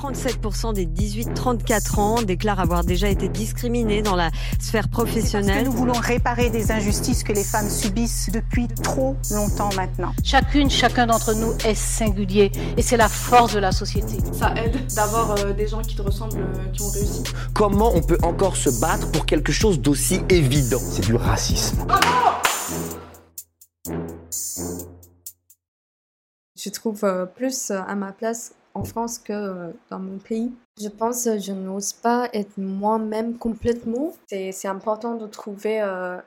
37% des 18-34 ans déclarent avoir déjà été discriminés dans la sphère professionnelle. Parce que nous voulons réparer des injustices que les femmes subissent depuis trop longtemps maintenant. Chacune, chacun d'entre nous est singulier et c'est la force de la société. Ça aide d'avoir euh, des gens qui te ressemblent, euh, qui ont réussi. Comment on peut encore se battre pour quelque chose d'aussi évident? C'est du racisme. je trouve euh, plus à ma place en France que euh, dans mon pays. Je pense que je n'ose pas être moi-même complètement. C'est important de trouver euh,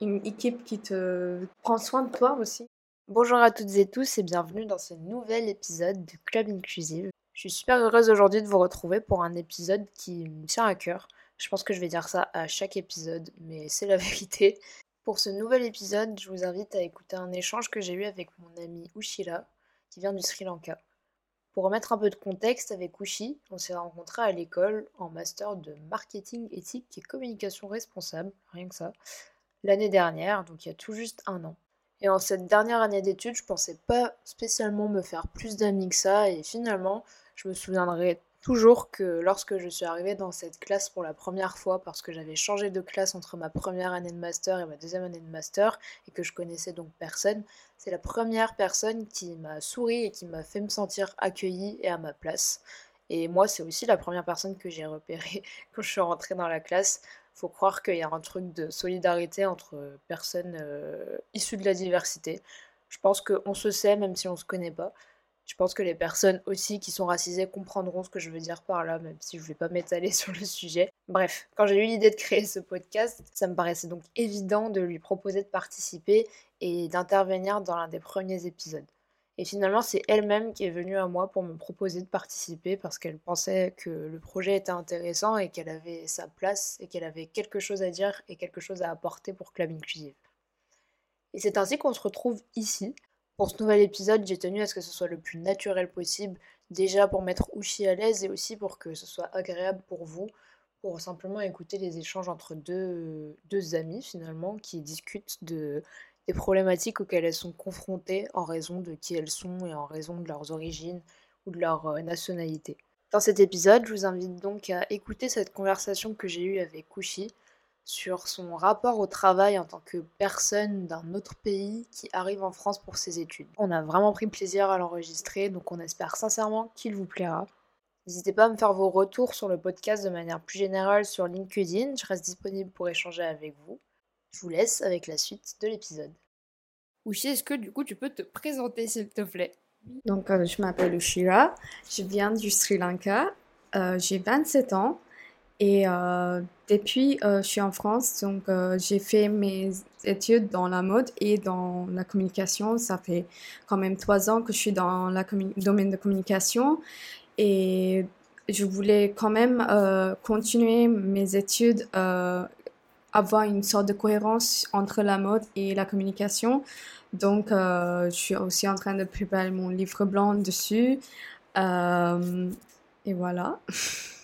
une équipe qui te prend soin de toi aussi. Bonjour à toutes et tous et bienvenue dans ce nouvel épisode de Club Inclusive. Je suis super heureuse aujourd'hui de vous retrouver pour un épisode qui me tient à cœur. Je pense que je vais dire ça à chaque épisode, mais c'est la vérité. Pour ce nouvel épisode, je vous invite à écouter un échange que j'ai eu avec mon ami Ushila, qui vient du Sri Lanka. Pour remettre un peu de contexte avec Ushi, on s'est rencontrés à l'école en master de marketing éthique et communication responsable, rien que ça, l'année dernière, donc il y a tout juste un an. Et en cette dernière année d'études, je pensais pas spécialement me faire plus d'amis que ça, et finalement, je me souviendrai toujours que lorsque je suis arrivée dans cette classe pour la première fois, parce que j'avais changé de classe entre ma première année de master et ma deuxième année de master, et que je connaissais donc personne, c'est la première personne qui m'a souri et qui m'a fait me sentir accueillie et à ma place. Et moi, c'est aussi la première personne que j'ai repérée quand je suis rentrée dans la classe. Faut croire qu'il y a un truc de solidarité entre personnes euh, issues de la diversité. Je pense qu'on se sait même si on se connaît pas. Je pense que les personnes aussi qui sont racisées comprendront ce que je veux dire par là, même si je ne vais pas m'étaler sur le sujet. Bref, quand j'ai eu l'idée de créer ce podcast, ça me paraissait donc évident de lui proposer de participer et d'intervenir dans l'un des premiers épisodes. Et finalement, c'est elle-même qui est venue à moi pour me proposer de participer parce qu'elle pensait que le projet était intéressant et qu'elle avait sa place et qu'elle avait quelque chose à dire et quelque chose à apporter pour Club Inclusive. Et c'est ainsi qu'on se retrouve ici, pour ce nouvel épisode, j'ai tenu à ce que ce soit le plus naturel possible, déjà pour mettre Ushi à l'aise et aussi pour que ce soit agréable pour vous, pour simplement écouter les échanges entre deux, deux amis finalement qui discutent de, des problématiques auxquelles elles sont confrontées en raison de qui elles sont et en raison de leurs origines ou de leur euh, nationalité. Dans cet épisode, je vous invite donc à écouter cette conversation que j'ai eue avec Ushi sur son rapport au travail en tant que personne d'un autre pays qui arrive en France pour ses études. On a vraiment pris plaisir à l'enregistrer, donc on espère sincèrement qu'il vous plaira. N'hésitez pas à me faire vos retours sur le podcast de manière plus générale sur LinkedIn, je reste disponible pour échanger avec vous. Je vous laisse avec la suite de l'épisode. Ushi, est-ce que du coup tu peux te présenter s'il te plaît? Donc euh, je m'appelle Ushira, je viens du Sri Lanka, euh, j'ai 27 ans. Et euh, depuis, euh, je suis en France, donc euh, j'ai fait mes études dans la mode et dans la communication. Ça fait quand même trois ans que je suis dans le domaine de communication et je voulais quand même continuer mes études, avoir une sorte de cohérence entre la mode et la communication. Donc, je suis aussi en train de préparer mon livre blanc dessus. et voilà.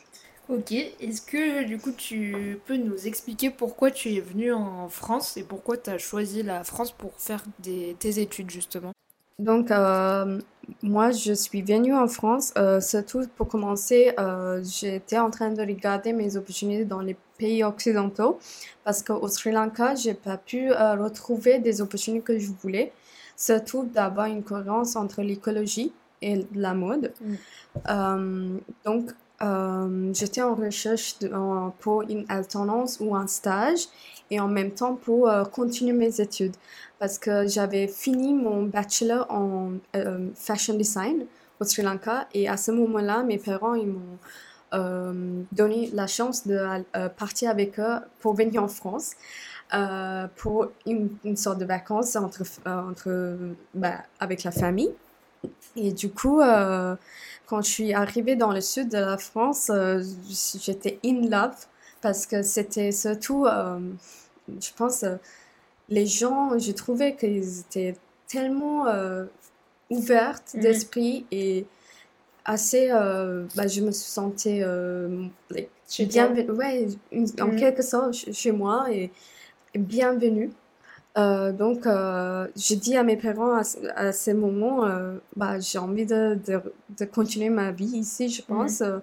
Ok, est-ce que du coup tu peux nous expliquer pourquoi tu es venu en France et pourquoi tu as choisi la France pour faire tes études justement? Donc euh, moi je suis venue en France, euh, surtout pour commencer, euh, j'étais en train de regarder mes opportunités dans les pays occidentaux parce qu'au Sri Lanka j'ai pas pu retrouver des opportunités que je voulais, surtout d'avoir une cohérence entre l'écologie et la mode. Mm. donc euh, j'étais en recherche pour une alternance ou un stage et en même temps pour euh, continuer mes études parce que j'avais fini mon bachelor en euh, fashion design au Sri Lanka et à ce moment-là, mes parents ils m'ont donné la chance de partir avec eux pour venir en France. pour une, une, sorte de vacances entre, entre, bah, avec la famille. Et du coup, quand je suis arrivée dans le sud de la France, euh, j'étais in love parce que c'était surtout, euh, je pense, euh, les gens, j'ai trouvé qu'ils étaient tellement ouverts mhm. d'esprit et assez, bah, je me sentais bien, ouais, en mhm. quelque sorte chez moi et, bienvenue. Euh, donc, euh, j'ai dit à mes parents à, ce- à ce moment, euh, bah, j'ai envie de, de, de continuer ma vie ici, je pense, euh,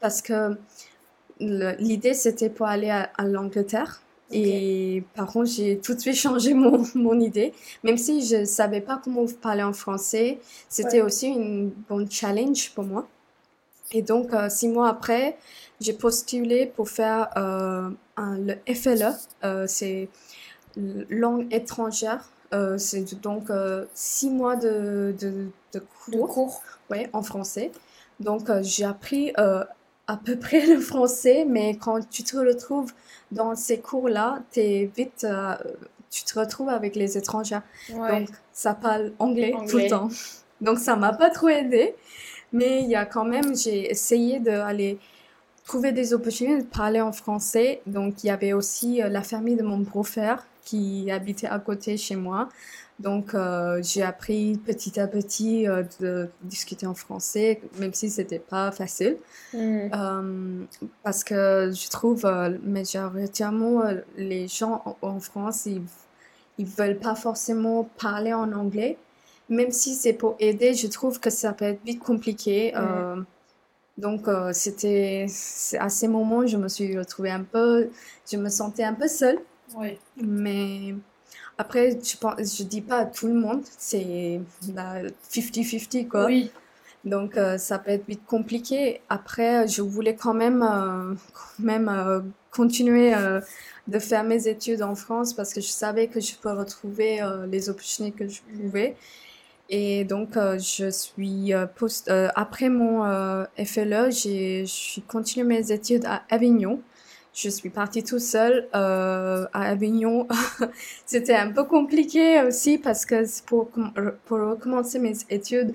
parce que l'idée c'était pour aller à, à l'Angleterre. Et par contre, j'ai tout de suite changé mon, mon idée. Même si je savais pas comment parler en français, c'était Ouais. aussi une bonne challenge pour moi. Et donc, euh, six mois après, j'ai postulé pour faire euh, un, le FLE. euh, c'est langue étrangère. Euh, c'est donc euh, six mois de, de, de cours, cours. ouais, en français. Donc, euh, j'ai appris à peu près le français, mais quand tu te retrouves dans ces cours-là, t'es vite, tu te retrouves avec les étrangers. Ouais. Donc, ça parle anglais, tout le temps. Donc, ça m'a pas trop aidé. Mais il y a quand même, j'ai essayé d'aller trouver des opportunités de parler en français. Donc, il y avait aussi la famille de mon beau-frère qui habitait à côté chez moi. Donc, euh, j'ai appris petit à petit euh, de discuter en français, même si c'était pas facile. Mm. Euh, parce que je trouve, euh, majoritairement, euh, les gens en, en France, ils, ils veulent pas forcément parler en anglais. Même si c'est pour aider, je trouve que ça peut être vite compliqué. Euh, donc, euh, c'était, à ces moments, je me suis retrouvée un peu, je me sentais un peu seule. Ouais. Mais après, je pense, je dis pas à tout le monde, c'est la 50-50 quoi. Oui. Donc, euh, ça peut être vite compliqué. Après, je voulais quand même, euh, quand même euh, continuer de faire mes études en France parce que je savais que je peux retrouver les opportunités que je pouvais. Et donc, je suis post, après mon FLE, j'ai, je suis continué mes études à Avignon. Je suis partie tout seule euh, à Avignon. C'était un peu compliqué aussi parce que pour, pour recommencer mes études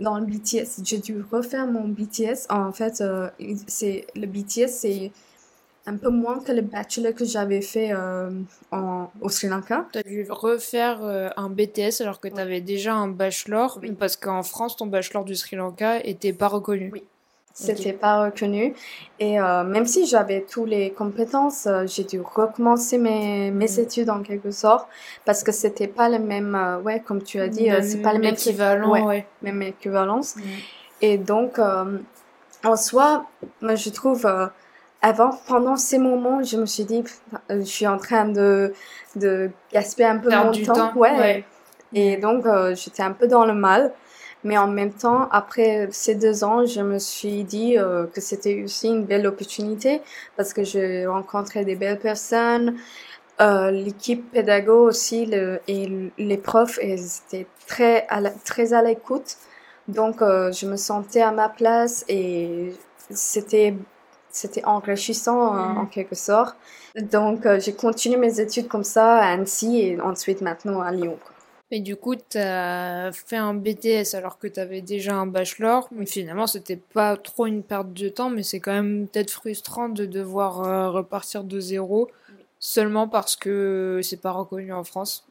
dans le BTS, j'ai dû refaire mon BTS. En fait, euh, c'est le BTS, c'est un peu moins que le bachelor que j'avais fait euh, en, au Sri Lanka. Tu as dû refaire euh, un BTS alors que tu avais déjà un bachelor, Oui. parce qu'en France, ton bachelor du Sri Lanka était pas reconnu. Oui. C'était pas reconnu. Et euh, même si j'avais toutes les compétences, euh, j'ai dû recommencer mes, mes Mm. études en quelque sorte parce que c'était pas le même, euh, ouais, comme tu as dit, euh, c'est pas le même équivalent. ouais, ouais. même équivalence. Et donc, en soi, moi, je trouve, avant, pendant ces moments, je me suis dit, je suis en train de, de gaspiller un peu Perdre mon temps. temps. Ouais. ouais. Et donc, j'étais un peu dans le mal. Mais en même temps, après ces deux ans, je me suis dit euh, que c'était aussi une belle opportunité parce que j'ai rencontré des belles personnes. Euh, l'équipe pédago aussi le, et les profs ils étaient très à la- très à l'écoute. Donc, euh, je me sentais à ma place et c'était c'était enrichissant euh, Mhm. en quelque sorte. Donc, euh, j'ai continué mes études comme ça à Annecy et ensuite maintenant à Lyon. quoi. Et du coup, tu as fait un BTS alors que tu avais déjà un bachelor. Mais finalement, c'était pas trop une perte de temps, mais c'est quand même peut-être frustrant de devoir euh, repartir de zéro seulement parce que c'est pas reconnu en France.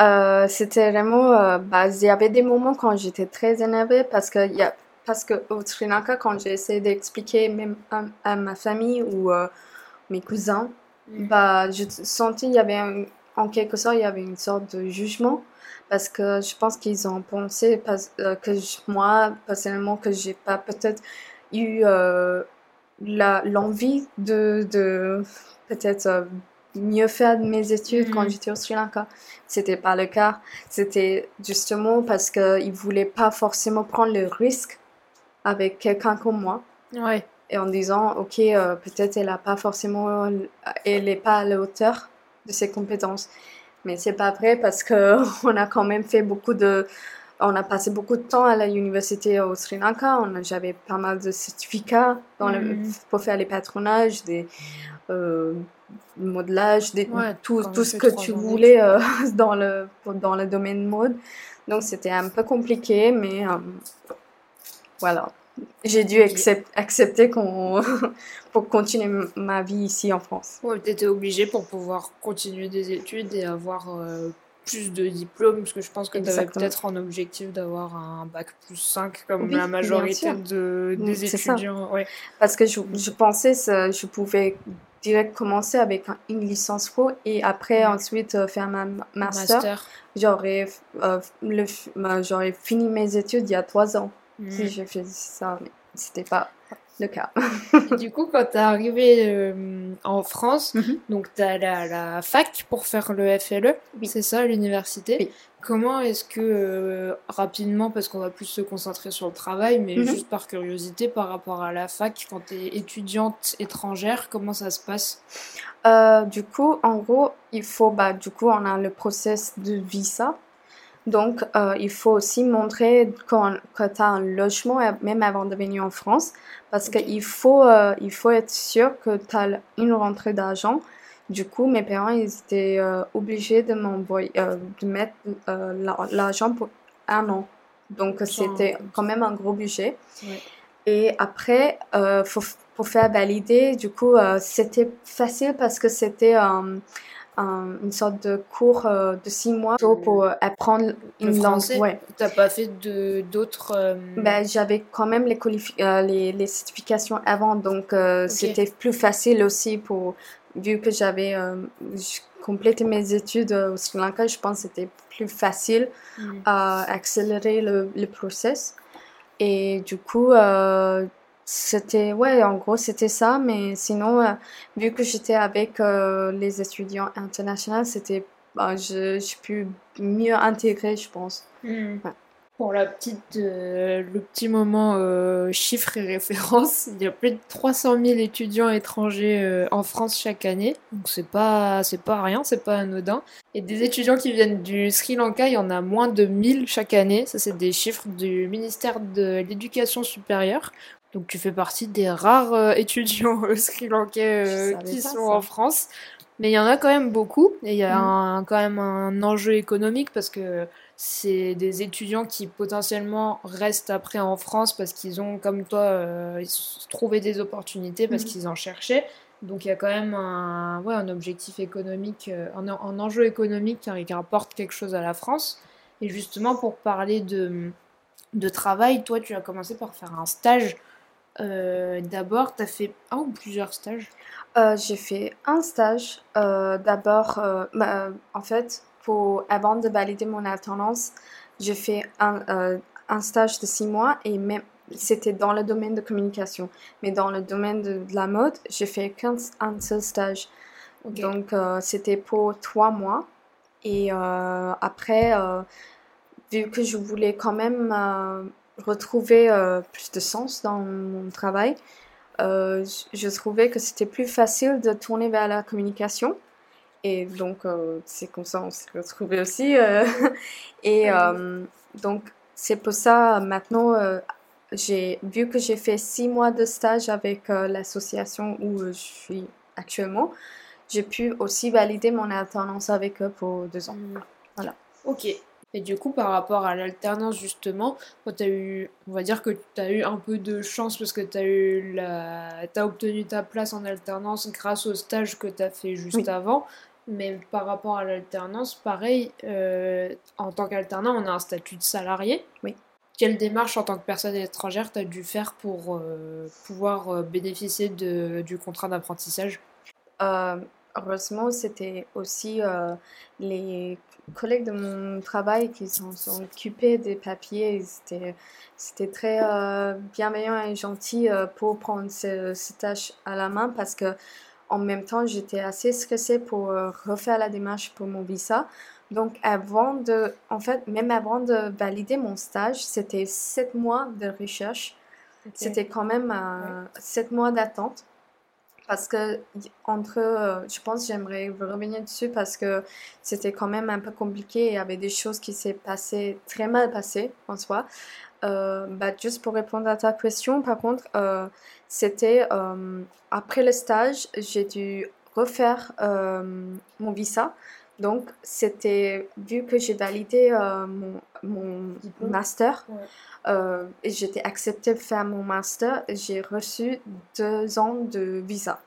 Euh, c'était vraiment, euh, bah, il y avait des moments quand j'étais très énervée parce que, y a, parce que au Sri Lanka, quand j'ai essayé d'expliquer même à, à ma famille ou euh, mes cousins, bah, je sentais il y avait un- en quelque sorte, il y avait une sorte de jugement parce que je pense qu'ils ont pensé euh, que je- moi, personnellement, que j'ai pas peut-être eu euh, la, l'envie de, de peut-être euh, mieux faire mes études quand Mhm. j'étais au Sri Lanka. C'était pas le cas. C'était justement parce qu'ils voulaient pas forcément prendre le risque avec quelqu'un comme moi. Ouais. Et en disant, ok, euh, peut-être elle a pas forcément, elle est pas à la hauteur de ses compétences. Mais c'est pas vrai parce que on a quand même fait beaucoup de, on a passé beaucoup de temps à l'université au Sri Lanka. J'avais pas mal de certificats dans le, Mhm. pour faire les patronages, des euh, modelages, des, Ouais, tout, ce que tu voulais euh, dans le, dans le domaine mode. Donc c'était un peu compliqué, mais euh, voilà. J'ai dû accep- accepter qu'on pour continuer ma vie ici en France. Ouais, t'étais obligé pour pouvoir continuer des études et avoir euh, plus de diplômes, parce que je pense que t'avais Exactement. peut-être en objectif d'avoir un bac plus 5 comme Oui, la majorité de, Mm, des étudiants. Ouais. Parce que je, je pensais que je pouvais direct commencer avec une licence pro et après ensuite faire ma master, Master. j'aurais euh, bah, j'aurais fini mes études il y a trois ans Mm. si j'ai fait ça, mais c'était pas le cas. Et du coup, quand t'es arrivé euh, en France, Mhm. donc t'es allé à la fac pour faire le FLE, Oui. c'est ça, l'université. Oui. Comment est-ce que, euh, rapidement, parce qu'on va plus se concentrer sur le travail, mais Mhm. juste par curiosité, par rapport à la fac, quand t'es étudiante étrangère, comment ça se passe? Euh, du coup, en gros, il faut, bah, du coup, on a le process de visa. Donc, euh, il faut aussi montrer qu'on- que tu as un logement, euh, même avant de venir en France, parce Ok. qu'il faut, euh, il faut être sûr que tu as une rentrée d'argent. Du coup, mes parents, ils étaient euh, obligés de m'envoyer, de mettre la- l'argent pour un an. Donc, c'était quand même un gros budget. Ouais. Et après, faut, pour faire valider, du coup, c'était facile parce que c'était un- une sorte de cours euh, de six mois pour euh, apprendre Le une langue. Ouais. T'as pas fait de d'autres. euh, Ben, j'avais quand même les, les, les certifications avant, donc euh, c'était plus facile aussi pour, vu que j'avais euh, complété mes études au Sri Lanka, je pense que c'était plus facile mm. à accélérer le, le process. Et du coup, euh, c'était, ouais, en gros, c'était ça. Mais sinon, euh, vu que j'étais avec euh, les étudiants internationaux, c'était, bah, je, j'ai pu mieux intégrer, je pense. Hmm. Ouais. Pour la petite, euh, le petit moment euh, chiffres et références, il y a plus de 300 000 étudiants étrangers euh, en France chaque année, donc c'est pas c'est pas rien, c'est pas anodin. Et des étudiants qui viennent du Sri Lanka, il y en a moins de 1000 chaque année. Ça c'est des chiffres du ministère de l'Éducation supérieure. Donc tu fais partie des rares euh, étudiants euh, sri lankais euh, qui sont ça. en France. Mais il y en a quand même beaucoup et il y a un- quand même un enjeu économique parce que c'est des étudiants qui potentiellement restent après en France parce qu'ils ont, comme toi, euh, trouvé des opportunités parce Mhm. qu'ils en cherchaient. Donc il y a quand même un, ouais, un objectif économique, un, un enjeu économique qui, qui rapporte quelque chose à la France. Et justement, pour parler de, de travail, toi, tu as commencé par faire un stage. Euh, D'abord, tu as fait un ou plusieurs stages? Euh, j'ai fait un stage. euh, D'abord, bah, en fait, pour, avant de valider mon alternance, j'ai fait un, un stage de six mois et même c'était dans le domaine de communication. Mais dans le domaine de, de la mode, j'ai fait qu'un un seul stage. Donc, c'était pour trois mois. Et après, vu que je voulais quand même retrouver euh, plus de sens dans mon travail, euh, je trouvais que c'était plus facile de tourner vers la communication. Et donc, euh, c'est comme ça on s'est retrouvés aussi. et donc, c'est pour ça, maintenant, j'ai vu que j'ai fait six mois de stage avec l'association où je suis actuellement. J'ai pu aussi valider mon alternance avec eux pour deux ans. Mm. Voilà. Ok. Et du coup, par rapport à l'alternance, justement, quand tu as eu, on va dire que tu as eu un peu de chance parce que tu as eu la... as obtenu ta place en alternance grâce au stage que tu as fait juste Oui. avant. Mais par rapport à l'alternance, pareil, euh, en tant qu'alternant, on a un statut de salarié. Oui. Quelle démarche en tant que personne étrangère tu as dû faire pour euh, pouvoir euh, bénéficier de, du contrat d'apprentissage? Euh, heureusement, c'était aussi les collègues de mon travail qui s'en sont occupés des papiers. C'était très euh, bienveillant et gentil euh, pour prendre ce, cette tâche à la main parce que en même temps, j'étais assez stressée pour euh, refaire la démarche pour mon visa. Donc, avant de, en fait, même avant de valider mon stage, c'était sept mois de recherche. C'était quand même sept mois d'attente. Parce que entre, euh, je pense j'aimerais revenir dessus parce que c'était quand même un peu compliqué. Il y avait des choses qui s'est passées très mal passées en soi. Euh, bah, juste pour répondre à ta question, par contre, euh, c'était après le stage, j'ai dû refaire mon visa. Donc, c'était vu que j'ai validé euh, mon, master Ouais. euh, et j'étais acceptée de faire mon master, j'ai reçu deux ans de visa.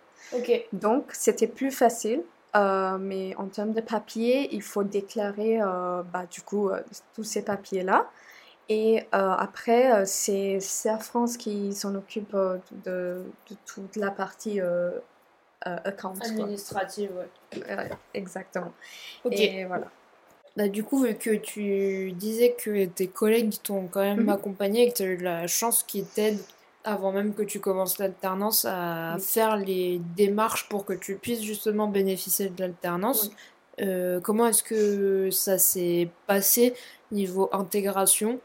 Donc, c'était plus facile. euh, mais en termes de papier, il faut déclarer bah, du coup tous ces papiers-là. Et après, c'est Air France qui s'en occupe de, de toute la partie euh, account. Administrative, ouais. Euh, exactement. Ok. Et voilà. Bah, du coup, vu que tu disais que tes collègues t'ont quand même Mhm. accompagné et que tu as eu la chance qu'ils t'aident avant même que tu commences l'alternance à Oui. faire les démarches pour que tu puisses justement bénéficier de l'alternance, euh, comment est-ce que ça s'est passé niveau intégration?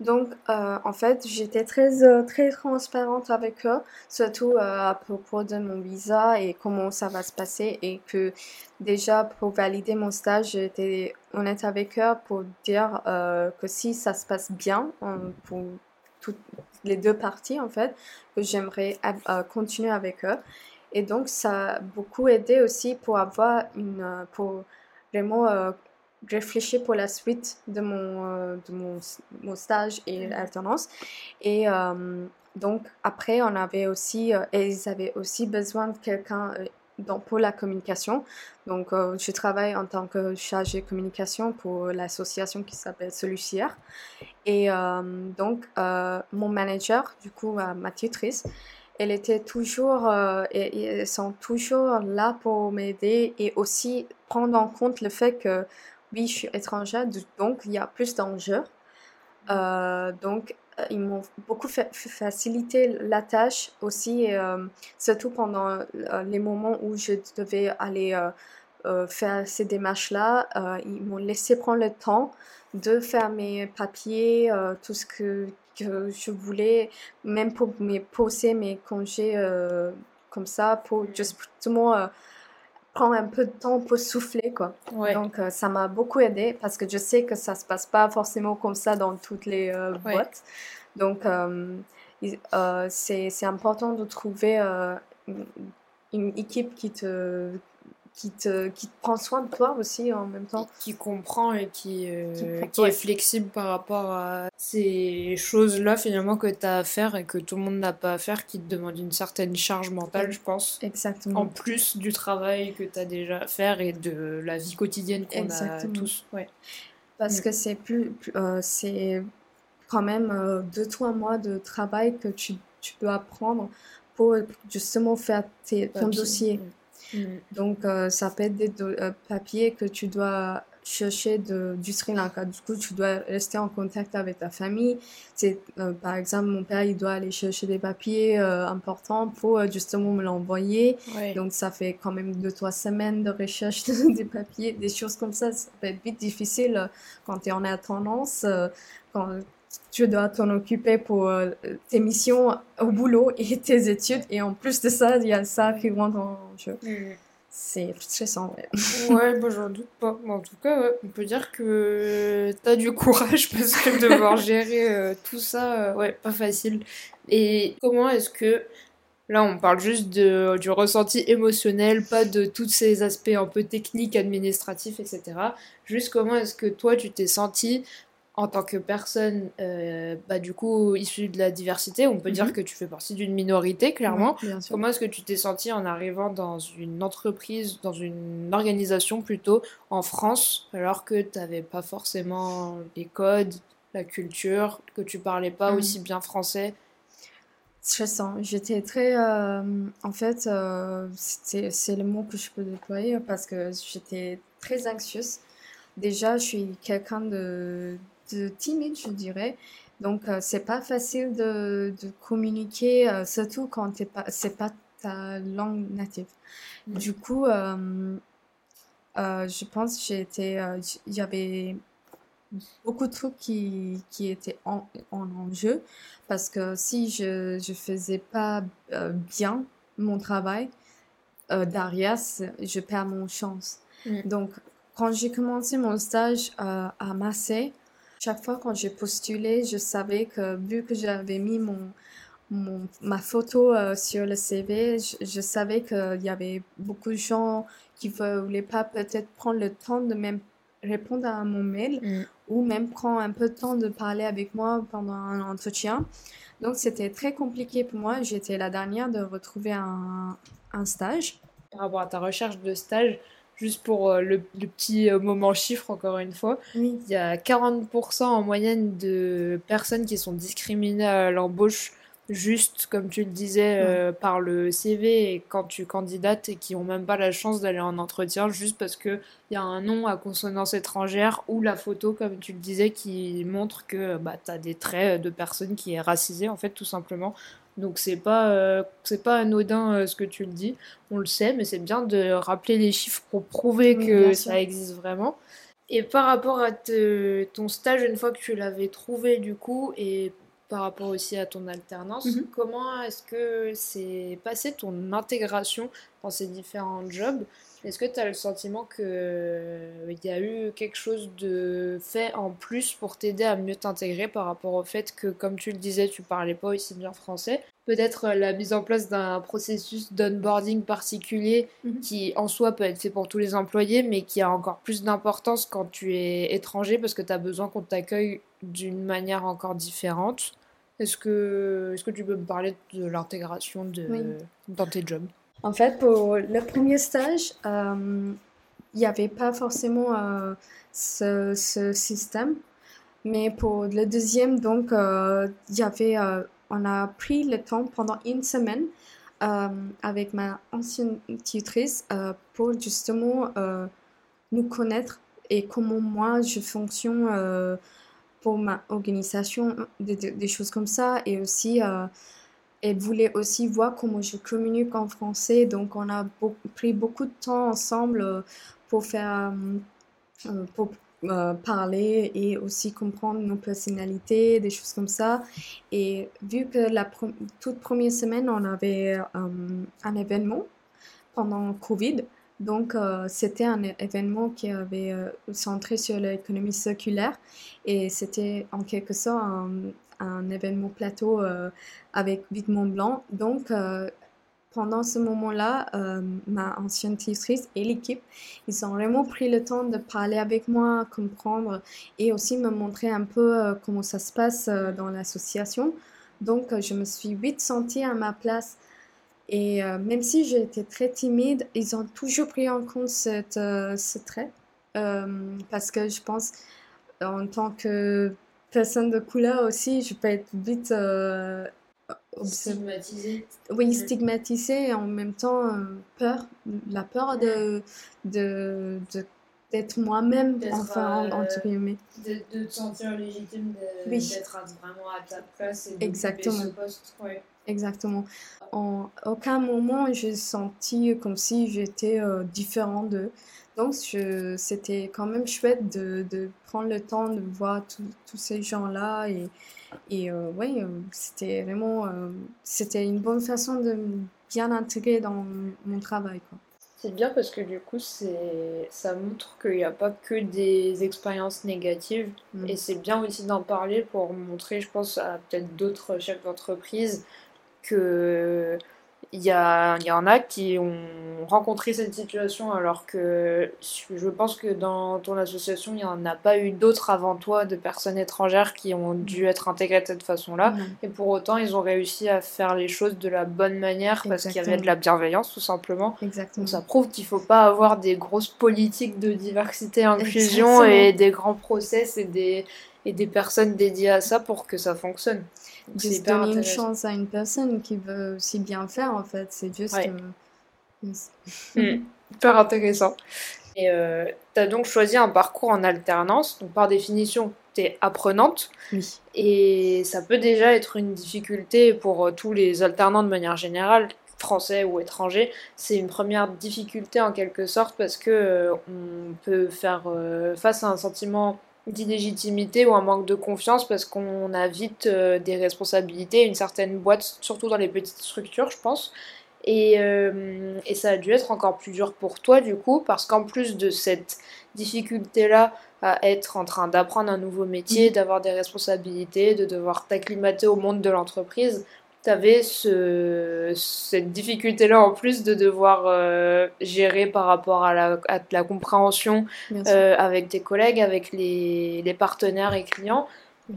Donc, euh, en fait, j'étais très, euh, très transparente avec eux, surtout euh, à propos de mon visa et comment ça va se passer. Et que déjà, pour valider mon stage, j'étais honnête avec eux pour dire euh, que si ça se passe bien euh, pour toutes les deux parties, en fait, que j'aimerais euh, continuer avec eux. Et donc, ça a beaucoup aidé aussi pour avoir une, pour vraiment réfléchir pour la suite de mon, euh, de mon, mon stage et l'alternance. Et euh, donc, après, on avait aussi, euh, et ils avaient aussi besoin de quelqu'un pour la communication. Donc, je travaille en tant que chargée de communication pour l'association qui s'appelle Solucière. Et donc, mon manager, du coup, ma tutrice, elle était toujours, euh, et, et sont toujours là pour m'aider et aussi prendre en compte le fait que, oui, je suis étrangère, donc il y a plus d'enjeux. Euh, donc, euh, ils m'ont beaucoup fa- fa- facilité la tâche aussi, euh, surtout pendant les moments où je devais aller euh, faire ces démarches-là. ils m'ont laissé prendre le temps de faire mes papiers, tout ce que, que je voulais, même pour me poser mes congés comme ça, pour justement prendre un peu de temps pour souffler, quoi. Ouais. Donc, euh, ça m'a beaucoup aidé parce que je sais que ça se passe pas forcément comme ça dans toutes les euh, Ouais. boîtes. Donc, euh, euh, c'est, c'est important de trouver une équipe qui te, qui, te, qui te prend soin de toi aussi en même temps. qui comprend et qui, euh, Qui prend- qui ouais. est flexible par rapport à ces choses-là finalement que tu as à faire et que tout le monde n'a pas à faire, qui te demandent une certaine charge mentale, je pense. Exactement. En plus du travail que tu as déjà à faire et de la vie quotidienne qu'on a tous. Ouais. Parce Mm. que c'est plus, plus- euh, c'est quand même euh, deux, trois mois de travail que tu, tu dois prendre pour justement faire tes, ton Papier. dossier. Mm. Donc, euh, ça peut être des euh, papiers que tu dois chercher de, du Sri Lanka. Du coup, tu dois rester en contact avec ta famille. C'est, euh, par exemple, mon père, il doit aller chercher des papiers euh, importants pour euh, justement me l'envoyer. Ouais. Donc, ça fait quand même deux, trois semaines de recherche des papiers, des choses comme ça. Ça peut être vite difficile euh, quand tu es en attendance, euh, quand tu dois t'en occuper pour euh, tes missions au boulot et tes études. Et en plus de ça, il y a ça qui rentre en jeu. Mm. C'est stressant, ouais. Ouais, bah, j'en doute pas. Mais en tout cas, ouais, on peut dire que t'as du courage parce que devoir gérer euh, tout ça, euh, ouais, pas facile. Et comment est-ce que, là, on parle juste de, du ressenti émotionnel, pas de tous ces aspects un peu techniques, administratifs, etc. Juste comment est-ce que toi, tu t'es senti en tant que personne, euh, bah, du coup, issue de la diversité, on peut dire Mhm. que tu fais partie d'une minorité, clairement. Ouais. Comment est-ce que tu t'es senti en arrivant dans une entreprise, dans une organisation plutôt en France, alors que tu n'avais pas forcément les codes, la culture, que tu parlais pas Mhm. aussi bien français? Stressant. J'étais très. euh, en fait, euh, c'est le mot que je peux déployer parce que j'étais très anxieuse. Déjà, je suis quelqu'un de timide, je dirais. Donc, euh, c'est pas facile de, de communiquer, euh, surtout quand t'es pas, c'est pas ta langue native. Du coup, euh, euh, je pense que j'ai été, euh, il y avait beaucoup de trucs qui, qui étaient en, en enjeu parce que si je je faisais pas bien mon travail derrière, c'est- je perds mon chance. Donc, quand j'ai commencé mon stage à Marseille, chaque fois quand j'ai postulé, je savais que vu que j'avais mis mon, mon, ma photo euh, sur le CV, je, je savais qu'il y avait beaucoup de gens qui ne voulaient pas peut-être prendre le temps de même répondre à mon mail Mm. ou même prendre un peu de temps de parler avec moi pendant un entretien. Donc c'était très compliqué pour moi. J'étais la dernière de retrouver un, un stage. par rapport à ta recherche de stage, juste pour euh, le, le petit euh, moment chiffre encore une fois. Oui. Il y a 40% en moyenne de personnes qui sont discriminées à l'embauche juste, comme tu le disais, euh, par le CV et quand tu candidates et qui ont même pas la chance d'aller en entretien juste parce qu'il y a un nom à consonance étrangère ou la photo, comme tu le disais, qui montre que bah, tu as des traits de personne qui est racisée, en fait, tout simplement. Donc c'est pas euh, c'est pas anodin euh, ce que tu le dis, on le sait, mais c'est bien de rappeler les chiffres pour prouver que ça existe vraiment. Et par rapport à ton stage, une fois que tu l'avais trouvé du coup, et par rapport aussi à ton alternance. Mhm. Comment est-ce que c'est passé ton intégration dans ces différents jobs? Est-ce que tu as le sentiment qu'il y a eu quelque chose de fait en plus pour t'aider à mieux t'intégrer par rapport au fait que, comme tu le disais, tu parlais pas aussi bien français? Peut-être la mise en place d'un processus d'onboarding particulier mhm. qui en soi peut être fait pour tous les employés, mais qui a encore plus d'importance quand tu es étranger parce que tu as besoin qu'on t'accueille d'une manière encore différente. Est-ce que, est que tu peux me parler de l'intégration de, dans tes jobs? En fait, pour le premier stage, euh, il n'y avait pas forcément euh, ce, système. Mais pour le deuxième, donc, euh, il y avait, on a pris le temps pendant une semaine avec ma ancienne tutrice pour justement nous connaître et comment moi je fonctionne pour ma organisation, des, choses comme ça. Et aussi, euh, elle voulait aussi voir comment je communique en français. Donc, on a pris beaucoup de temps ensemble euh, pour faire, euh, pour parler et aussi comprendre nos personnalités, des choses comme ça. Et vu que la toute première semaine, on avait un événement pendant Covid, donc, euh, c'était un événement qui avait euh, centré sur l'économie circulaire et c'était en quelque sorte un, événement plateau euh, avec Vite Blanc. Donc, pendant ce moment-là, ma ancienne tutrice et l'équipe, ils ont vraiment pris le temps de parler avec moi, comprendre et aussi me montrer un peu comment ça se passe dans l'association. Donc, je me suis vite sentie à ma place et euh, même si j'étais très timide, ils ont toujours pris en compte cette, euh, ce trait. Euh, parce que je pense, en tant que personne de couleur aussi, je peux être vite stigmatisée. Oui, stigmatisée et en même temps peur. La peur de, de, d'être moi-même, enfin, entre guillemets. De, de, te sentir légitime d'être vraiment à ta place et de Exactement. ce poste. Ouais. Exactement. En aucun moment, j'ai senti comme si j'étais euh, différent d'eux. Donc, c'était quand même chouette de, de, prendre le temps de voir tous ces gens-là. Et, et euh, oui, euh, c'était vraiment c'était une bonne façon de bien intégrer dans mon travail. C'est bien parce que du coup, c'est ça montre qu'il n'y a pas que des expériences négatives. Mm. Et c'est bien aussi d'en parler pour montrer, je pense, à peut-être d'autres chefs d'entreprise que il y, a, y en a qui ont rencontré cette situation alors que je pense que dans ton association, il n'y en a pas eu d'autres avant toi de personnes étrangères qui ont dû être intégrées de cette façon-là. Et pour autant, ils ont réussi à faire les choses de la bonne manière parce qu'il y avait de la bienveillance tout simplement. Exactement. Donc ça prouve qu'il ne faut pas avoir des grosses politiques de diversité et inclusion et des grands process et des, et des personnes dédiées à ça pour que ça fonctionne. Juste donner une chance à une personne qui veut aussi bien faire, en fait. C'est juste. Euh, hmm. Hyper intéressant. Et euh, tu as donc choisi un parcours en alternance. Donc, par définition, tu es apprenante. Oui. Et ça peut déjà être une difficulté pour euh, tous les alternants de manière générale français ou étrangers, c'est une première difficulté en quelque sorte parce que on peut faire face à un sentiment d'illégitimité ou un manque de confiance parce qu'on a vite euh, des responsabilités, une certaine boîte, surtout dans les petites structures, je pense. Et, euh, et, ça a dû être encore plus dur pour toi, du coup, parce qu'en plus de cette difficulté-là à être en train d'apprendre un nouveau métier, mmh. d'avoir des responsabilités, de devoir t'acclimater au monde de l'entreprise, tu avais ce, cette difficulté-là en plus de devoir euh, gérer par rapport à la, à la compréhension euh, avec tes collègues, avec les, les partenaires et clients.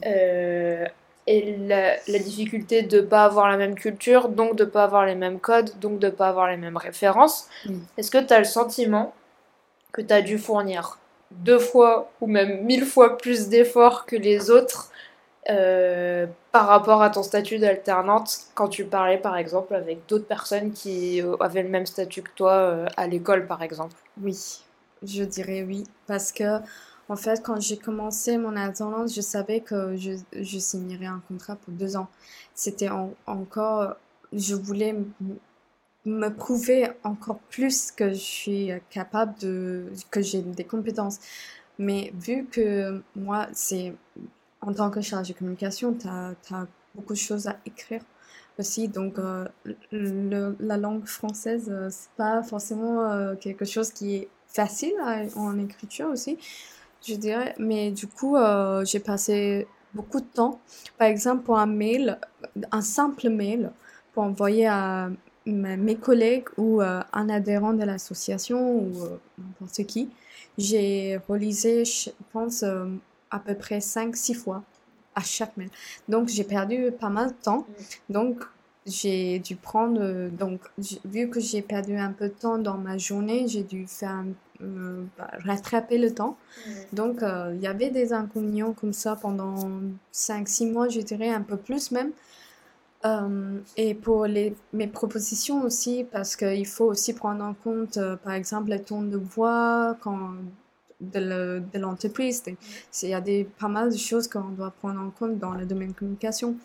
Euh, et la, la, difficulté de ne pas avoir la même culture, donc de ne pas avoir les mêmes codes, donc de ne pas avoir les mêmes références. Est-ce que tu as le sentiment que tu as dû fournir deux fois ou même mille fois plus d'efforts que les autres euh, par rapport à ton statut d'alternante, quand tu parlais par exemple avec d'autres personnes qui euh, avaient le même statut que toi euh, à l'école par exemple Oui, je dirais oui. Parce que, en fait, quand j'ai commencé mon alternance, je savais que je, je signerais un contrat pour deux ans. C'était en- encore, je voulais me prouver encore plus que je suis capable de, que j'ai des compétences. Mais vu que moi, c'est en tant que chargé de communication, tu as, beaucoup de choses à écrire aussi. Donc, euh, la langue française, euh, c'est pas forcément euh, quelque chose qui est facile en écriture aussi, je dirais. Mais du coup, j'ai passé beaucoup de temps. Par exemple, pour un mail, un simple mail, pour envoyer à mes collègues ou un adhérent de l'association ou n'importe qui, j'ai relisé, je pense, à peu près 5-6 fois à chaque mail. Donc, j'ai perdu pas mal de temps. Donc, j'ai dû prendre, donc, vu que j'ai perdu un peu de temps dans ma journée, j'ai dû faire, euh, bah, rattraper le temps. Donc, euh, il y avait des inconvénients comme ça pendant 5-6 mois, je dirais un peu plus même. Euh, et pour les, mes propositions aussi, parce qu'il faut aussi prendre en compte, par exemple, le ton de voix quand, de le- de l'entreprise. Il y a des, pas mal de choses qu'on doit prendre en compte dans le domaine de communication.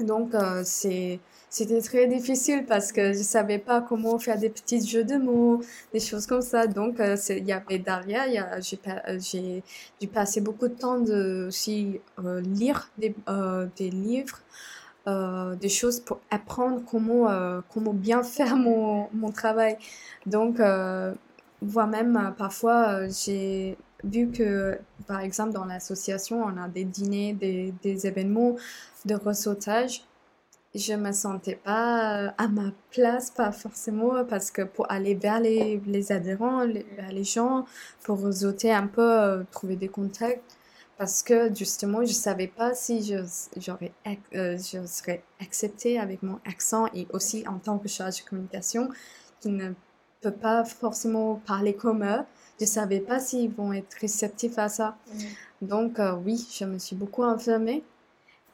Donc, euh, c'était très difficile parce que je savais pas comment faire des petits jeux de mots, des choses comme ça. Donc, euh, il y avait derrière, euh, j'ai dû passer beaucoup de temps aussi lire des, des livres, des choses pour apprendre comment, comment bien faire mon, mon travail. Donc, euh, moi-même, euh, parfois, euh, j'ai vu que, par exemple, dans l'association, on a des dîners, des, des événements de ressautage. Je me sentais pas euh, à ma place, pas forcément, parce que pour aller vers les, les adhérents, les- vers les gens, pour sauter un peu, trouver des contacts, parce que justement, je savais pas si je, j'aurais, je serais acceptée avec mon accent et aussi en tant que chargée de communication, peut pas forcément parler comme eux. Je savais pas s'ils vont être réceptifs à ça. Donc, euh, oui, je me suis beaucoup enfermée.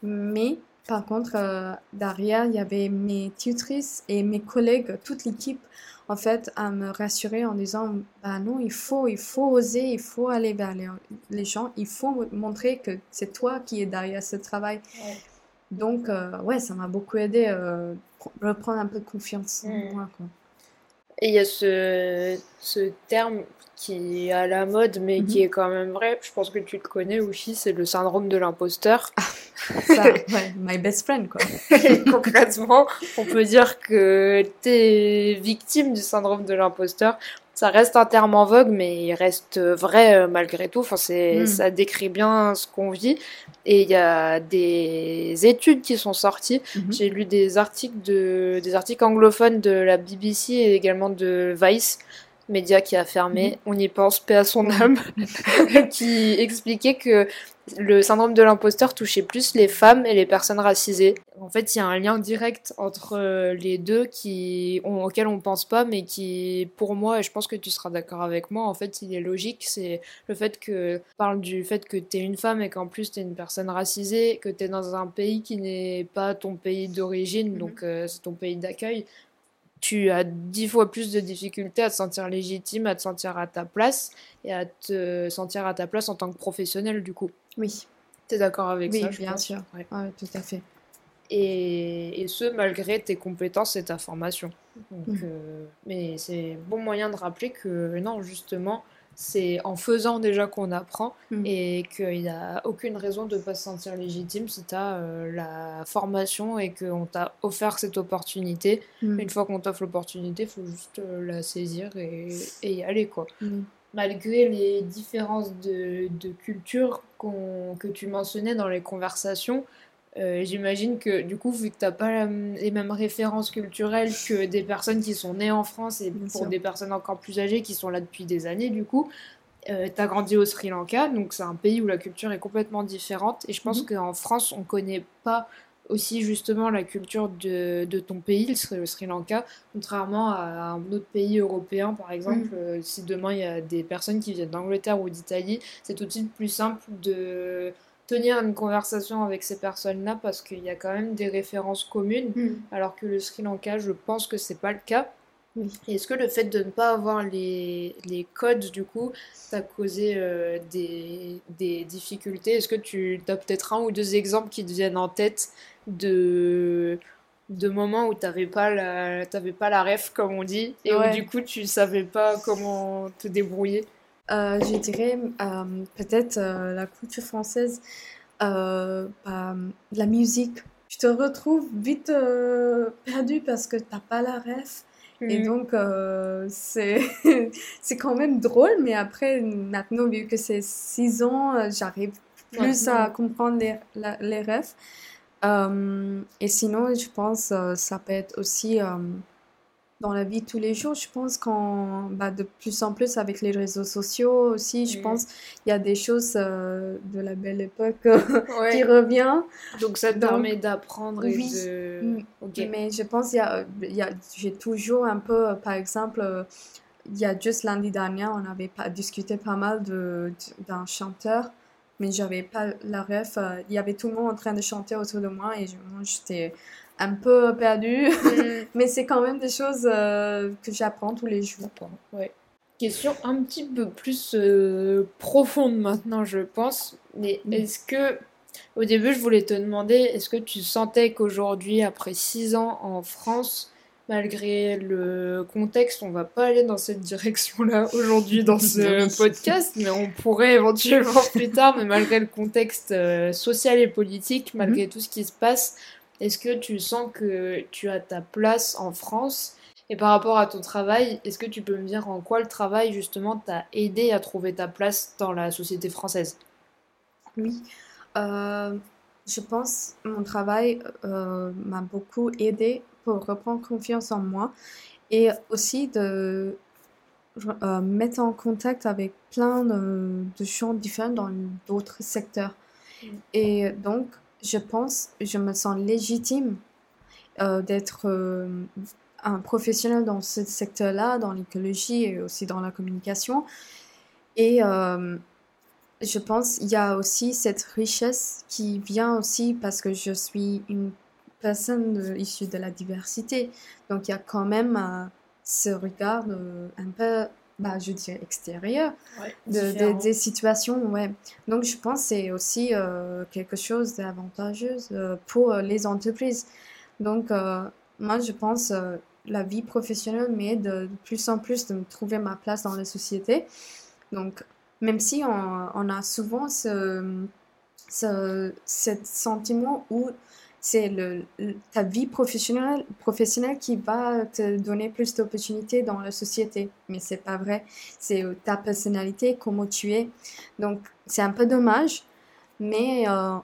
Mais, par contre, euh, derrière, il y avait mes tutrices et mes collègues, toute l'équipe, en fait, à me rassurer en disant, bah non, il faut, il faut oser, il faut aller vers les, les gens, il faut montrer que c'est toi qui es derrière ce travail. Ouais. Donc, euh, ouais, ça m'a beaucoup aidé euh, reprendre un peu de confiance en Mm. moi, quoi. Et il y a ce, ce terme qui est à la mode, mais qui est quand même vrai. Je pense que tu le connais aussi, c'est le syndrome de l'imposteur. Ça, ouais, my best friend, quoi. Concrètement, on peut dire que t'es victime du syndrome de l'imposteur. Ça reste un terme en vogue, mais il reste vrai euh, malgré tout. Enfin, c'est, Mm. ça décrit bien ce qu'on vit. Et il y a des études qui sont sorties. Mhm. J'ai lu des articles de, des articles anglophones de la BBC et également de Vice, média qui a fermé. On y pense, paix à son âme, qui expliquait que le syndrome de l'imposteur touchait plus les femmes et les personnes racisées. En fait, il y a un lien direct entre euh, les deux qui, on, auquel on pense pas, mais qui, pour moi, et je pense que tu seras d'accord avec moi, en fait, il est logique. C'est le fait que, parle du fait que t'es une femme et qu'en plus t'es une personne racisée, que t'es dans un pays qui n'est pas ton pays d'origine, Mhm. donc euh, c'est ton pays d'accueil. Tu as dix fois plus de difficultés à te sentir légitime, à te sentir à ta place et à te sentir à ta place en tant que professionnel, du coup. Oui, T'es d'accord avec Oui, ça je bien pense? sûr. Ouais. ouais, tout à fait. Et, et ce, malgré tes compétences et ta formation. Donc, Mm. euh, mais c'est bon moyen de rappeler que non, justement, c'est en faisant déjà qu'on apprend Mm. et qu'il n'y a aucune raison de ne pas se sentir légitime si tu as la formation et qu'on t'a offert cette opportunité. Mm. Une fois qu'on t'offre l'opportunité, il faut juste euh, la saisir et, et y aller, quoi Mm. malgré les différences de, de culture que tu mentionnais dans les conversations, euh, j'imagine que du coup, vu que tu n'as pas la- les mêmes références culturelles que des personnes qui sont nées en France et Bien pour sûr. des personnes encore plus âgées qui sont là depuis des années, du coup, tu as grandi au Sri Lanka, donc c'est un pays où la culture est complètement différente. Et je pense Mhm. qu'en France, on connaît pas aussi justement la culture de, de ton pays, le Sri, le Sri Lanka, contrairement à un autre pays européen, par exemple. euh, si demain il y a des personnes qui viennent d'Angleterre ou d'Italie, c'est tout de suite plus simple de tenir une conversation avec ces personnes-là parce qu'il y a quand même des références communes, Mm. alors que le Sri Lanka, je pense que c'est pas le cas. Oui. Est-ce que le fait de ne pas avoir les, les codes, du coup, t'a causé euh, des, des difficultés? Est-ce que tu as peut-être un ou deux exemples qui te viennent en tête de, de moments où t'avais pas la, pas la ref, comme on dit, et Ouais. où du coup tu savais pas comment te débrouiller? Euh, je dirais euh, peut-être euh, la culture française, bah, la musique. Tu te retrouves vite perdu parce que t'as pas la ref. Et Mhm. donc, c'est c'est quand même drôle, mais après, maintenant, vu que c'est six ans, j'arrive plus à comprendre les, la- les refs. Et sinon, je pense ça peut être aussi dans la vie de tous les jours. Je pense qu'en bah, de plus en plus avec les réseaux sociaux aussi, je pense il y a des choses euh, de la belle époque Ouais. qui revient. Donc ça te Donc, permet d'apprendre et oui. de... Mais je pense qu'il y a, il y a, j'ai toujours un peu, euh, par exemple, euh, il y a juste lundi dernier, on avait pas, discuté pas mal de, d'un chanteur, mais j'avais pas la ref. il y avait tout le monde en train de chanter autour de moi et moi j'étais un peu perdue. Mm. mais c'est quand même des choses euh, que j'apprends tous les jours. quoi. Ouais. Question un petit peu plus euh, profonde maintenant, je pense. Mais Mm. est-ce que, au début, je voulais te demander, est-ce que tu sentais qu'aujourd'hui, après six ans en France, malgré le contexte, on va pas aller dans cette direction-là aujourd'hui dans ce podcast, mais on pourrait éventuellement plus tard, mais malgré le contexte euh, social et politique, malgré tout ce qui se passe, est-ce que tu sens que tu as ta place en France? Et par rapport à ton travail, est-ce que tu peux me dire en quoi le travail justement t'a aidé à trouver ta place dans la société française? Oui, euh, je pense mon travail euh, m'a beaucoup aidé pour reprendre confiance en moi et aussi de euh, mettre en contact avec plein de, de gens différents dans d'autres secteurs. Mm. Et donc, je pense, je me sens légitime euh, d'être euh, un professionnel dans ce secteur-là, dans l'écologie et aussi dans la communication. Et euh, je pense qu'il y a aussi cette richesse qui vient aussi parce que je suis une personne issue de la diversité. Donc il y a quand même ce regard un peu, bah, je dirais, extérieur de, de- Différent. des situations. Ouais. Donc je pense que c'est aussi euh, quelque chose d'avantageux euh, pour euh, les entreprises. Donc euh, moi je pense la vie professionnelle m'aide de plus en plus de me trouver ma place dans la société. Donc même si on, on a souvent ce, ce, ce sentiment où c'est ta vie professionnelle, professionnelle qui va te donner plus d'opportunités dans la société. Mais c'est pas vrai. C'est euh, ta personnalité, comment tu es. Donc, c'est un peu dommage. Mais euh,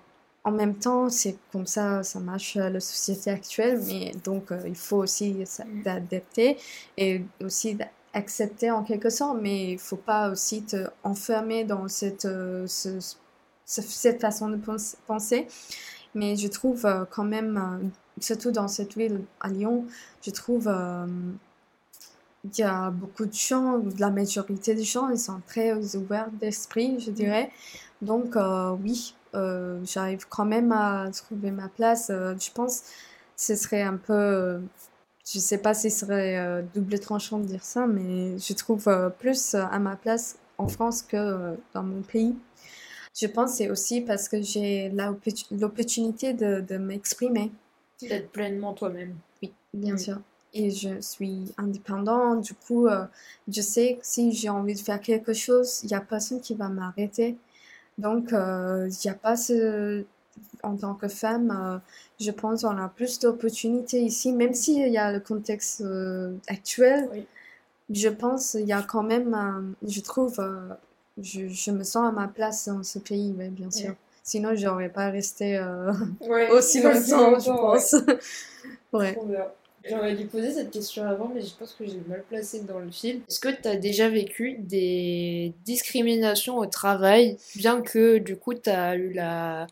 en même temps, c'est comme ça, ça marche la société actuelle. Mais donc, euh, il faut aussi s'adapter et aussi accepter en quelque sorte. Mais il faut pas aussi te enfermer dans cette, ce- ce- cette façon de pens- penser. Mais je trouve euh, quand même, euh, surtout dans cette ville à Lyon, je trouve euh, il y a beaucoup de gens, la majorité des gens, ils sont très ouverts d'esprit, je dirais. Donc oui, j'arrive quand même à trouver ma place. Je pense que ce serait un peu, je sais pas si ce serait euh, double tranchant de dire ça, mais je trouve euh, plus euh, à ma place en France que dans mon pays. Je pense que c'est aussi parce que j'ai l'opportunité de, de m'exprimer. D'être pleinement toi-même. Oui, bien Oui. sûr. Et je suis indépendante, du coup, euh, je sais que si j'ai envie de faire quelque chose, il n'y a personne qui va m'arrêter. Donc, euh, il n'y a pas ce... En tant que femme, euh, je pense qu'on a plus d'opportunités ici, même s'il y a le contexte euh, actuel. Oui. Je pense qu'il y a quand même, euh, je trouve, euh, je, je me sens à ma place dans ce pays, oui, bien sûr. Ouais. Sinon, je n'aurais pas resté euh, Ouais, aussi longtemps, je pense. Ouais. J'aurais dû poser cette question avant, mais je pense que j'ai mal placé dans le fil. Est-ce que tu as déjà vécu des discriminations au travail, bien que du coup tu as eu la,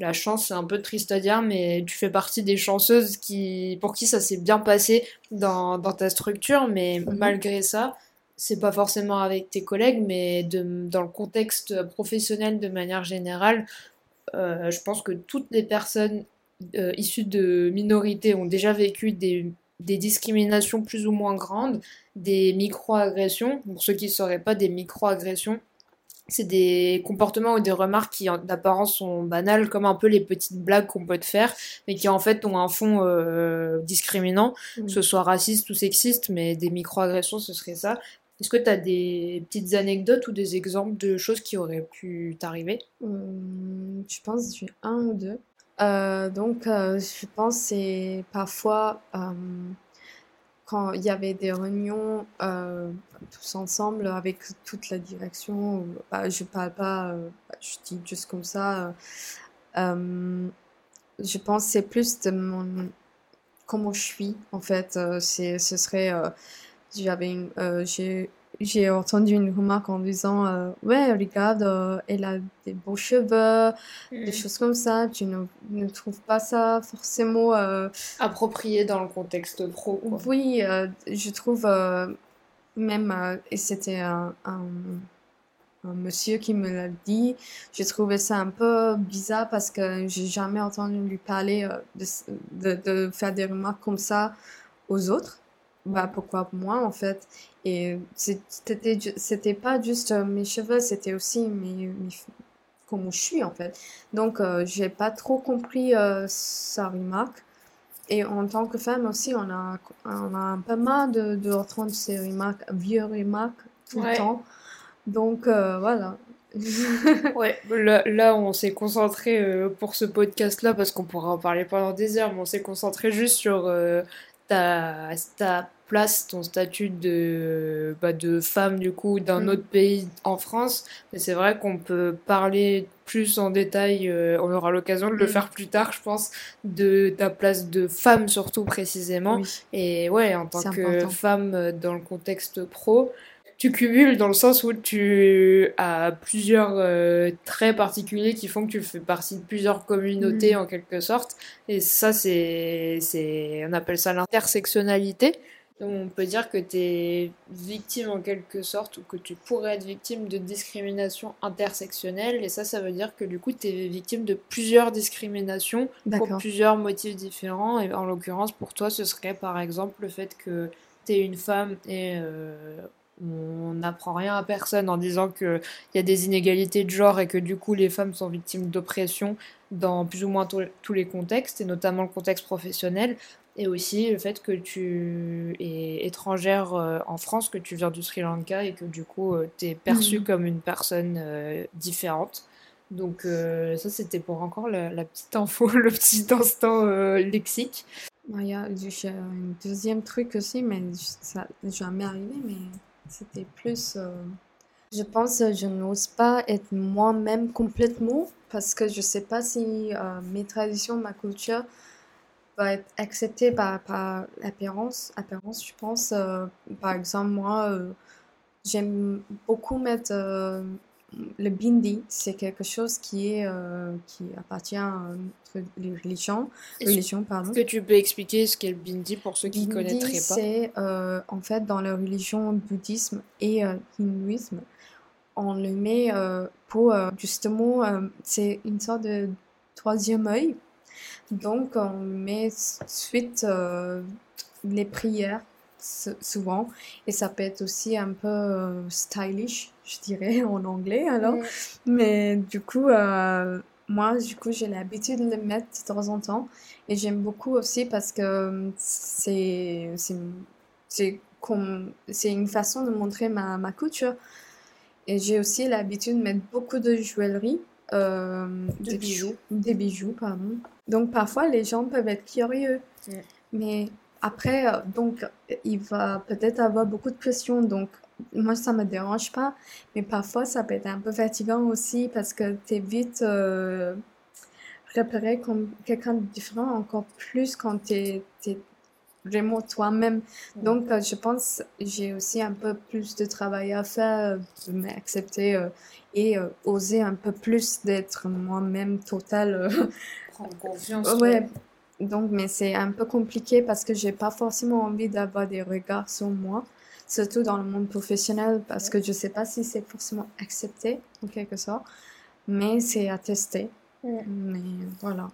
la chance, c'est un peu triste à dire, mais tu fais partie des chanceuses qui, pour qui ça s'est bien passé dans, dans ta structure, mais Mhm. malgré ça, c'est pas forcément avec tes collègues, mais de, dans le contexte professionnel de manière générale, euh, je pense que toutes les personnes euh, issues de minorités ont déjà vécu des, des discriminations plus ou moins grandes, des micro-agressions. Pour ceux qui ne sauraient pas, des micro-agressions, c'est des comportements ou des remarques qui d'apparence sont banales, comme un peu les petites blagues qu'on peut te faire, mais qui en fait ont un fond euh, discriminant, que ce soit raciste ou sexiste, mais des micro-agressions, ce serait ça. Est-ce que tu as des petites anecdotes ou des exemples de choses qui auraient pu t'arriver? Hum, je pense que j'ai un ou deux. Euh, donc, euh, je pense que c'est parfois hum, quand il y avait des réunions euh, tous ensemble avec toute la direction. Bah, je parle pas, euh, bah, je dis juste comme ça. euh, je pense que c'est plus de mon comment je suis en fait. euh, c'est, ce serait, euh, j'avais, euh, j'ai j'ai entendu une remarque en disant euh, ouais regarde euh, elle a des beaux cheveux des choses comme ça tu ne, ne trouves pas ça forcément euh, Approprié dans le contexte pro. quoi. oui je trouve même et c'était un, un, un monsieur qui me l'a dit j'ai trouvé ça un peu bizarre parce que j'ai jamais entendu lui parler de, de, de faire des remarques comme ça aux autres bah pourquoi moi en fait. Et c'était c'était pas juste euh, mes cheveux c'était aussi mes, mes comment je suis en fait. Donc euh, j'ai pas trop compris euh, sa remarque. Et en tant que femme aussi on a on a un peu marre de, de entendre ces remarques vieux remarques tout Ouais. le temps. Donc euh, voilà. Ouais, là, là, on s'est concentré euh, pour ce podcast-là parce qu'on pourra en parler pendant des heures, mais on s'est concentré juste sur euh, ta, ta place, ton statut de, bah, de femme du coup d'un Mm. autre pays en France. Mais c'est vrai qu'on peut parler plus en détail, euh, on aura l'occasion de le Mm. faire plus tard, je pense, de ta place de femme surtout précisément. oui Et ouais, en tant que important. femme euh, dans le contexte pro, tu cumules dans le sens où tu as plusieurs euh, traits particuliers qui font que tu fais partie de plusieurs communautés Mhm. en quelque sorte. Et ça, c'est, c'est, on appelle ça l'intersectionnalité. Donc on peut dire que tu es victime en quelque sorte ou que tu pourrais être victime de discrimination intersectionnelle. Et ça, ça veut dire que du coup, tu es victime de plusieurs discriminations pour plusieurs motifs différents. Et en l'occurrence, pour toi, ce serait par exemple le fait que tu es une femme et euh, on n'apprend rien à personne en disant qu'il y a des inégalités de genre et que du coup les femmes sont victimes d'oppression dans plus ou moins tous- les contextes, et notamment le contexte professionnel. Et aussi le fait que tu es étrangère euh, en France, que tu viens du Sri Lanka et que du coup tu es perçue Mhm. comme une personne euh, différente. Donc euh, ça c'était pour encore la, la petite info, le petit instant euh, lexique. Il y a un deuxième truc aussi, mais ça n'est jamais arrivé, mais c'était plus... euh, Je pense que je n'ose pas être moi-même complètement parce que je sais pas si euh, mes traditions, ma culture va être acceptée par, par l'apparence. Apparence, je pense. euh, par exemple, moi, euh, j'aime beaucoup mettre euh, le bindi. C'est quelque chose qui est euh, qui appartient à notre religion. Est-ce Religion, pardon. que tu peux expliquer ce qu'est le bindi pour ceux qui ne connaîtraient pas? c'est euh, en fait dans la religion bouddhisme et euh, hindouisme, on le met pour justement, c'est une sorte de troisième œil. Donc on met suite les prières souvent et ça peut être aussi un peu euh, stylish, je dirais en anglais alors. Mm. Mais du coup, euh, moi, du coup, j'ai l'habitude de le mettre de temps en temps. Et j'aime beaucoup aussi parce que euh, c'est, c'est, c'est comme, c'est une façon de montrer ma, ma culture. Et j'ai aussi l'habitude de mettre beaucoup de joaillerie. euh, De des bijoux. Des bijoux, pardon. Donc parfois, les gens peuvent être curieux. Mm. Mais après, euh, donc, il va peut-être avoir beaucoup de pression. Donc, moi, ça me dérange pas. Mais parfois, ça peut être un peu fatigant aussi parce que tu es vite euh, repéré comme quelqu'un de différent, encore plus quand tu es, vraiment toi-même. Mm. Donc, euh, je pense j'ai aussi un peu plus de travail à faire, euh, de m'accepter euh, et oser un peu plus d'être moi-même totale. euh, Prendre confiance. Ouais. Donc, mais c'est un peu compliqué parce que j'ai pas forcément envie d'avoir des regards sur moi, surtout dans le monde professionnel, parce que je sais pas si c'est forcément accepté en quelque sorte, mais c'est à tester. Mais voilà.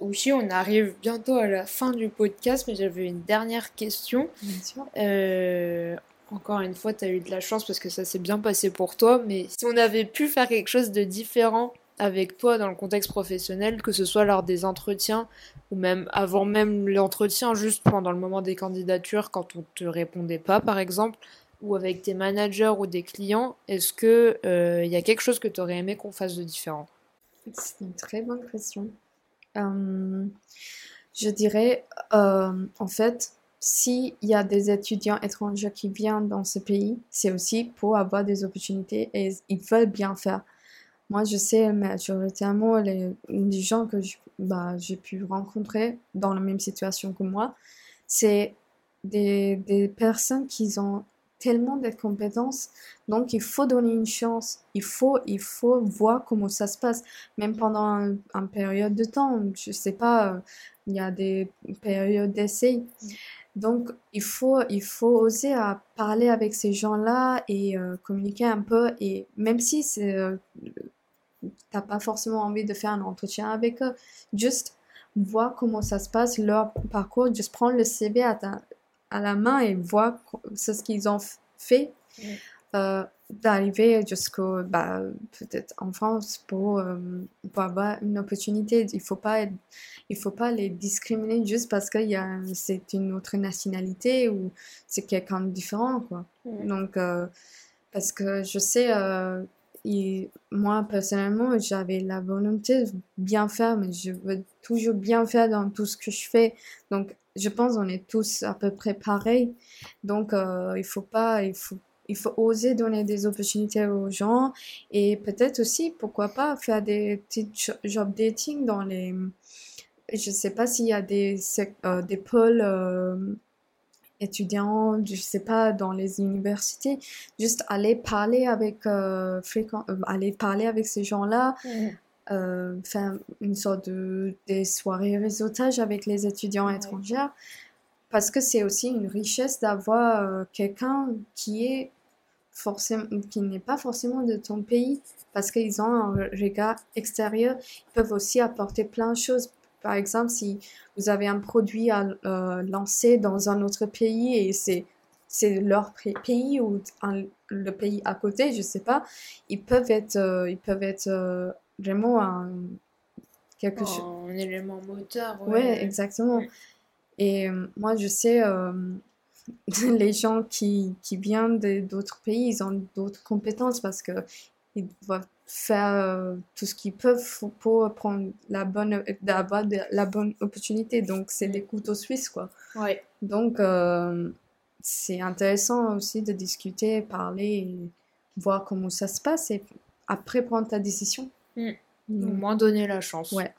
Ouchi, on arrive bientôt à la fin du podcast, mais j'avais une dernière question. Bien sûr. Euh, encore une fois, tu as eu de la chance parce que ça s'est bien passé pour toi, mais si on avait pu faire quelque chose de différent avec toi dans le contexte professionnel, que ce soit lors des entretiens ou même avant même l'entretien, juste pendant le moment des candidatures, quand on te répondait pas, par exemple, ou avec tes managers ou des clients, est-ce que euh, il y a quelque chose que tu aurais aimé qu'on fasse de différent? C'est une très bonne question. Euh, je dirais, euh, en fait, s'il y a des étudiants étrangers qui viennent dans ce pays, c'est aussi pour avoir des opportunités et ils veulent bien faire. Moi, je sais majoritairement les, les gens que bah, j'ai pu rencontrer dans la même situation que moi, c'est des, des personnes qui ont tellement de compétences, donc il faut donner une chance, il faut, il faut voir comment ça se passe, même pendant un, un période de temps, je sais pas, euh, il y a des périodes d'essai. Donc, il faut, il faut oser à parler avec ces gens-là et euh, communiquer un peu. Et même si c'est, euh, t'as pas forcément envie de faire un entretien avec eux, juste voir comment ça se passe, leur parcours, juste prendre le CV à, ta- à la main et c'est ce qu'ils ont fait. Euh, d'arriver jusqu'au bah, peut-être en France pour, euh, pour avoir une opportunité. Il faut pas être- il faut pas les discriminer juste parce que c'est une autre nationalité ou c'est quelqu'un de différent quoi. Donc euh, parce que je sais il- moi personnellement j'avais la volonté de bien faire mais je veux toujours bien faire dans tout ce que je fais. Donc je pense on est tous à peu près pareils. Donc euh, il faut pas il faut il faut oser donner des opportunités aux gens. Et peut-être aussi, pourquoi pas, faire des petits jo- job dating dans les... Je sais pas s'il y a des, euh, des pôles euh, étudiants, je sais pas, dans les universités. Juste aller parler avec, euh, fréquent, euh, aller parler avec ces gens-là, euh, faire une sorte de des soirées réseautage avec les étudiants étrangers parce que c'est aussi une richesse d'avoir quelqu'un qui est forcément qui n'est pas forcément de ton pays. Parce qu'ils ont un regard extérieur. Ils peuvent aussi apporter plein de choses par exemple si vous avez un produit à euh, lancer dans un autre pays et c'est c'est leur pays ou un- le pays à côté je sais pas ils peuvent être euh, ils peuvent être euh, vraiment un quelque chose Un élément moteur. Ouais, exactement. Et euh, moi, je sais, les gens qui, qui viennent d'autres pays, ils ont d'autres compétences parce que ils doivent faire euh, tout ce qu'ils peuvent pour, prendre la bonne, d'avoir la bonne opportunité. Donc, c'est des couteaux suisses, quoi. Ouais. Donc, euh, c'est intéressant aussi de discuter, parler, et voir comment ça se passe et après prendre ta décision. Mm. Au Mm. moins donner la chance. Ouais.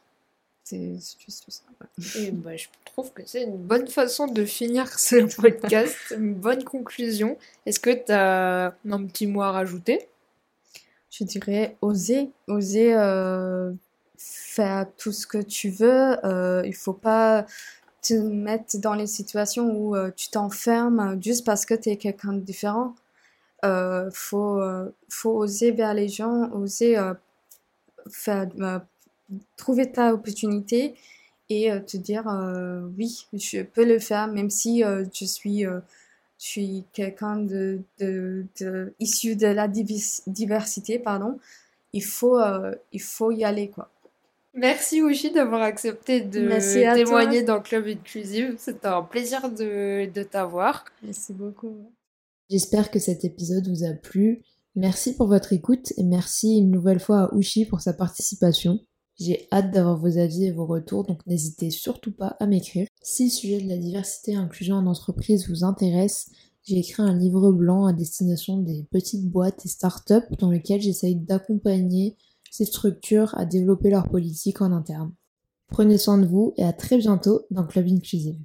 C'est c'est juste ça. ouais. Et bah, je trouve que c'est une bonne façon de finir ce podcast, une bonne conclusion. Est-ce que tu as un petit mot à rajouter? Je dirais oser, oser euh, faire tout ce que tu veux. Euh, il faut pas te mettre dans les situations où euh, tu t'enfermes juste parce que tu es quelqu'un de différent. Euh, faut, faut oser vers les gens, oser trouver ta opportunité et te dire oui, je peux le faire, même si je suis, je suis quelqu'un de, de, de, issu de la divis- diversité, pardon. Il faut, euh, il faut y aller, quoi. Merci Oushi d'avoir accepté de témoigner dans Club Inclusive. C'était un plaisir de, de t'avoir. Merci beaucoup. J'espère que cet épisode vous a plu. Merci pour votre écoute et merci une nouvelle fois à Ushi pour sa participation. J'ai hâte d'avoir vos avis et vos retours, donc n'hésitez surtout pas à m'écrire. Si le sujet de la diversité et inclusion en entreprise vous intéresse, j'ai écrit un livre blanc à destination des petites boîtes et startups dans lequel j'essaye d'accompagner ces structures à développer leur politique en interne. Prenez soin de vous et à très bientôt dans Club Inclusive.